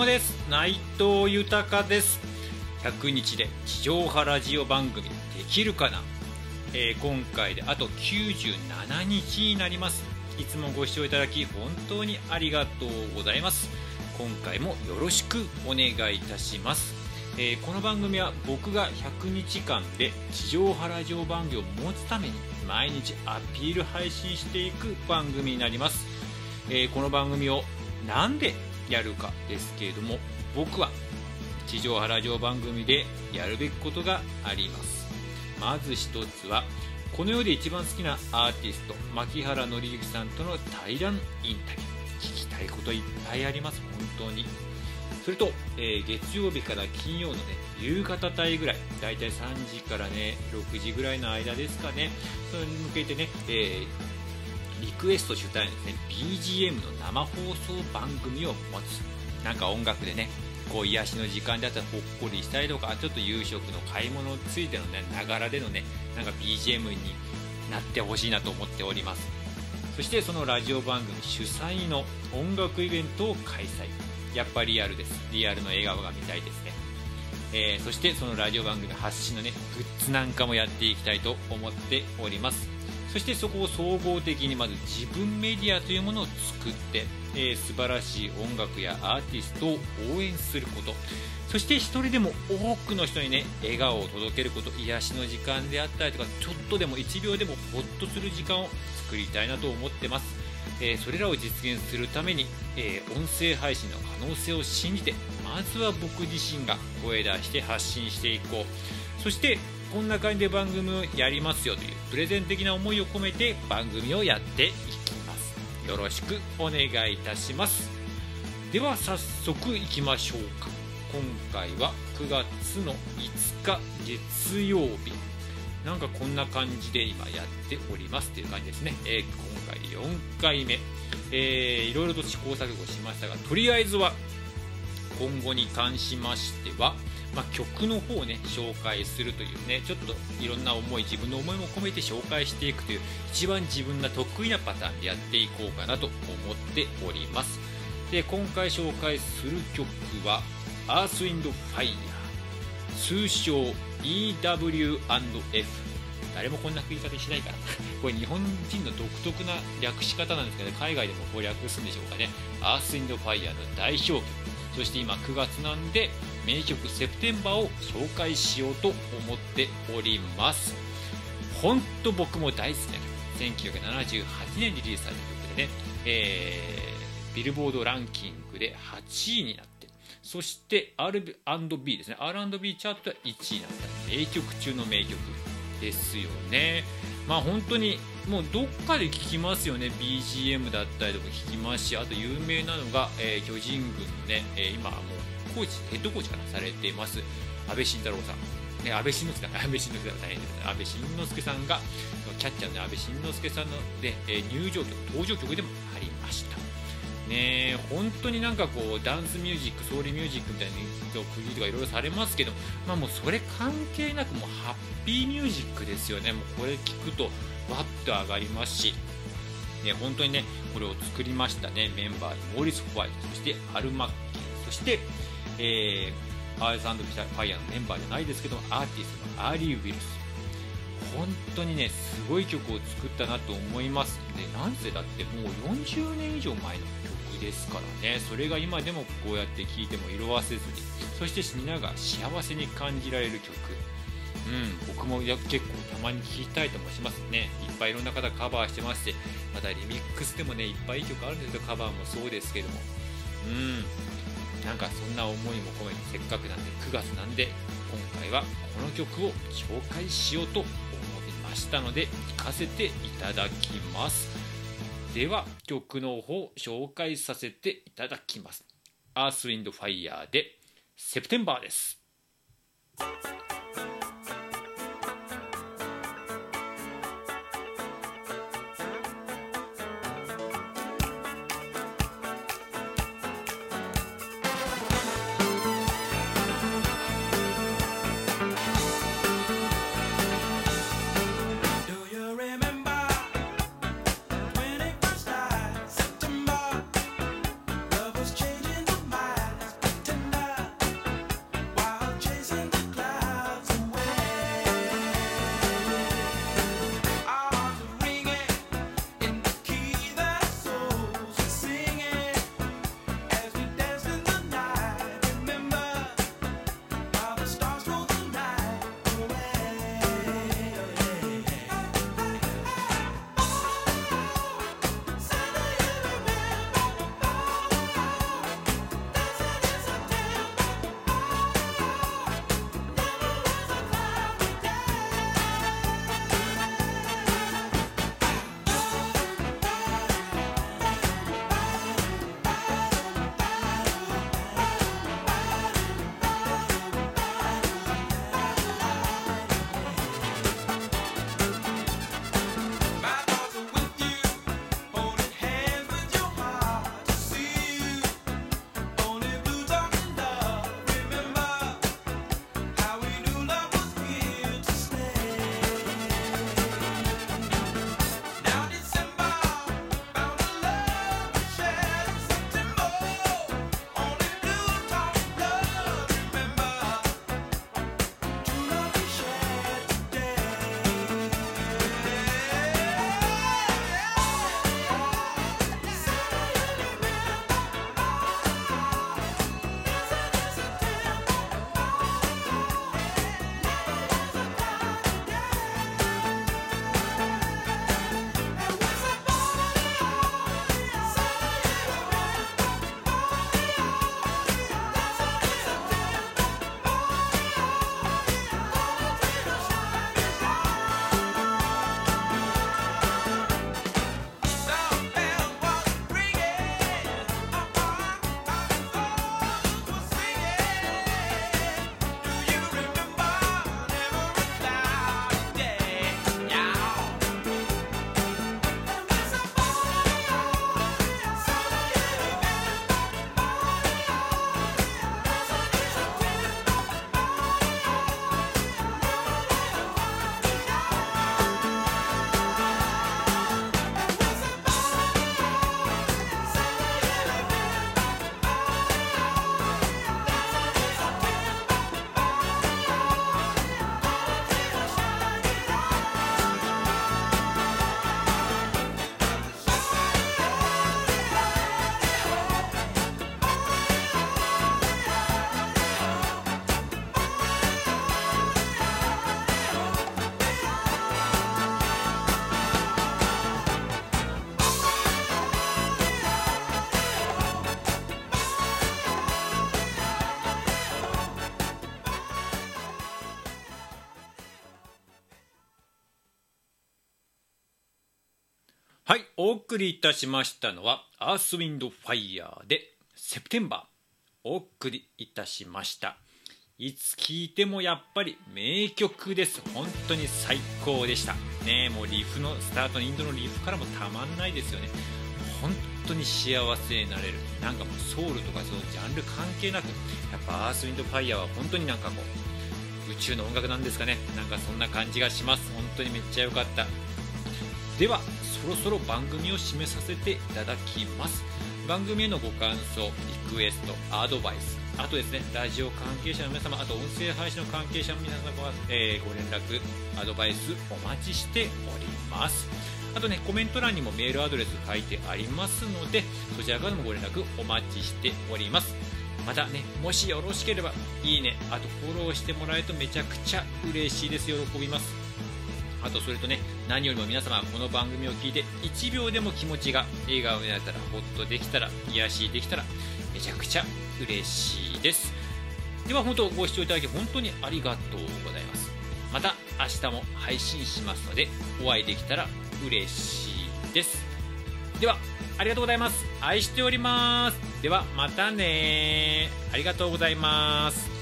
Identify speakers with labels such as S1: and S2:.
S1: もです。内藤豊です。100日で地上波ラジオ番組できるかな、えー、今回であと97日になります。いつもご視聴いただき本当にありがとうございます。今回もよろしくお願いいたします。えー、この番組は僕が100日間で地上波ラジオ番組を持つために毎日アピール配信していく番組になります、えー、この番組をなんでやるかですけれども僕は地上波ラジオ番組でやるべきことがあります。まず1つはこの世で一番好きなアーティスト牧原紀之さんとの対談インタビュー。聞きたいこといっぱいあります本当に。それと、えー、月曜日から金曜のね夕方帯ぐらいだいたい3時からね6時ぐらいの間ですかね。それに向けてね、えー、リクエスト主体のですね BGM の生放送番組を持つ。なんか音楽でねこう癒しの時間だったらほっこりしたりとかちょっと夕食の買い物についてのねながらでのねなんか BGM になってほしいなと思っております。そしてそのラジオ番組主催の音楽イベントを開催。やっぱリアルです。リアルの笑顔が見たいですね、えー、そしてそのラジオ番組発信のねグッズなんかもやっていきたいと思っております。そしてそこを総合的にまず自分メディアというものを作って、えー、素晴らしい音楽やアーティストを応援すること。そして1人でも多くの人にね笑顔を届けること。癒しの時間であったりとかちょっとでも1秒でもホッとする時間を作りたいなと思ってます。えー、それらを実現するために、えー、音声配信の可能性を信じてまずは僕自身が声出して発信していこう。そしてこんな感じで番組をやりますよというプレゼン的な思いを込めて番組をやっていきます。よろしくお願いいたします。では早速いきましょうか。今回は9月の5日月曜日。なんかこんな感じで今やっておりますという感じですね、えー、今回4回目、えー、いろいろと試行錯誤しましたがとりあえずは今後に関しましては、まあ、曲の方をね紹介するというねちょっといろんな思い自分の思いも込めて紹介していくという一番自分が得意なパターンでやっていこうかなと思っております。で今回紹介する曲は Earth, Wind, Fire 通称 EW&F 誰もこんな食い方しないから。これ日本人の独特な略し方なんですけど、ね、海外でもこう略すんでしょうかね。アース・インド・ファイヤーの代表曲。そして今9月なんで名曲「セプテンバー」を紹介しようと思っております。本当僕も大好きな曲。1978年にリリースされた曲でね、えー、ビルボードランキングで8位になって。そして R&B ですね。R&B チャートは1位になった。名曲中の名曲。ですよね。まあ本当にもうどっかで聞きますよね。BGM だったりとか聞きますしあと有名なのが、えー、巨人軍のね、えー、今もうコーチヘッドコーチからされています。安倍晋太郎さん。ね、安倍晋之助さん、安倍晋之助さん大変です安倍晋之助さんが、キャッチャーの安倍晋之助さんので、えー、入場曲、登場曲でもありました。ね本当になんかこうダンスミュージックソウルミュージックみたいな区切りとかいろいろされますけど、まあ、もうそれ関係なくもうハッピーミュージックですよね。もうこれ聞くとわっと上がりますし、ね、本当にねこれを作りましたね。メンバーモーリス・ホワイトそしてアル・マッケイそして、えー、アースファイアのメンバーじゃないですけどアーティストのアリー・ウィリス。本当にねすごい曲を作ったなと思います。でなんせだってもう40年以上前のですからね。それが今でもこうやって聴いても色あせずに。そして皆が幸せに感じられる曲。うん僕も結構たまに聴きたいともしますね。いっぱいいろんな方カバーしてますしまたリミックスでもねいっぱいいい曲あるんですけどカバーもそうですけども。うんなんかそんな思いも込めてせっかくなんで9月なんで今回はこの曲を紹介しようと思いましたので聴かせていただきます。では曲の方紹介させていただきます。アースウィンドファイヤーでセプテンバーです。はいお送りいたしましたのはアースウィンドファイヤーでセプテンバーお送りいたしました。いつ聴いてもやっぱり名曲です。本当に最高でした。ねもうリフのスタートのインドのリフからもたまんないですよね。本当に幸せになれる。なんかもうソウルとかそのジャンル関係なくやっぱアースウィンドファイヤーは本当になんかこう宇宙の音楽なんですかね。なんかそんな感じがします。本当にめっちゃ良かった。ではろそろ番組を締めさせていただきます。番組へのご感想リクエストアドバイスあとですねラジオ関係者の皆様あと音声配信の関係者の皆様は、えー、ご連絡アドバイスお待ちしております。あとねコメント欄にもメールアドレス書いてありますのでそちらからもご連絡お待ちしております。またねもしよろしければいいねあとフォローしてもらえるとめちゃくちゃ嬉しいです。喜びます。あとそれとね何よりも皆様この番組を聞いて1秒でも気持ちが笑顔になったらほっとできたら癒しできたらめちゃくちゃ嬉しいです。では本当ご視聴いただき本当にありがとうございます。また明日も配信しますのでお会いできたら嬉しいです。ではありがとうございます。愛しております。ではまたねありがとうございます。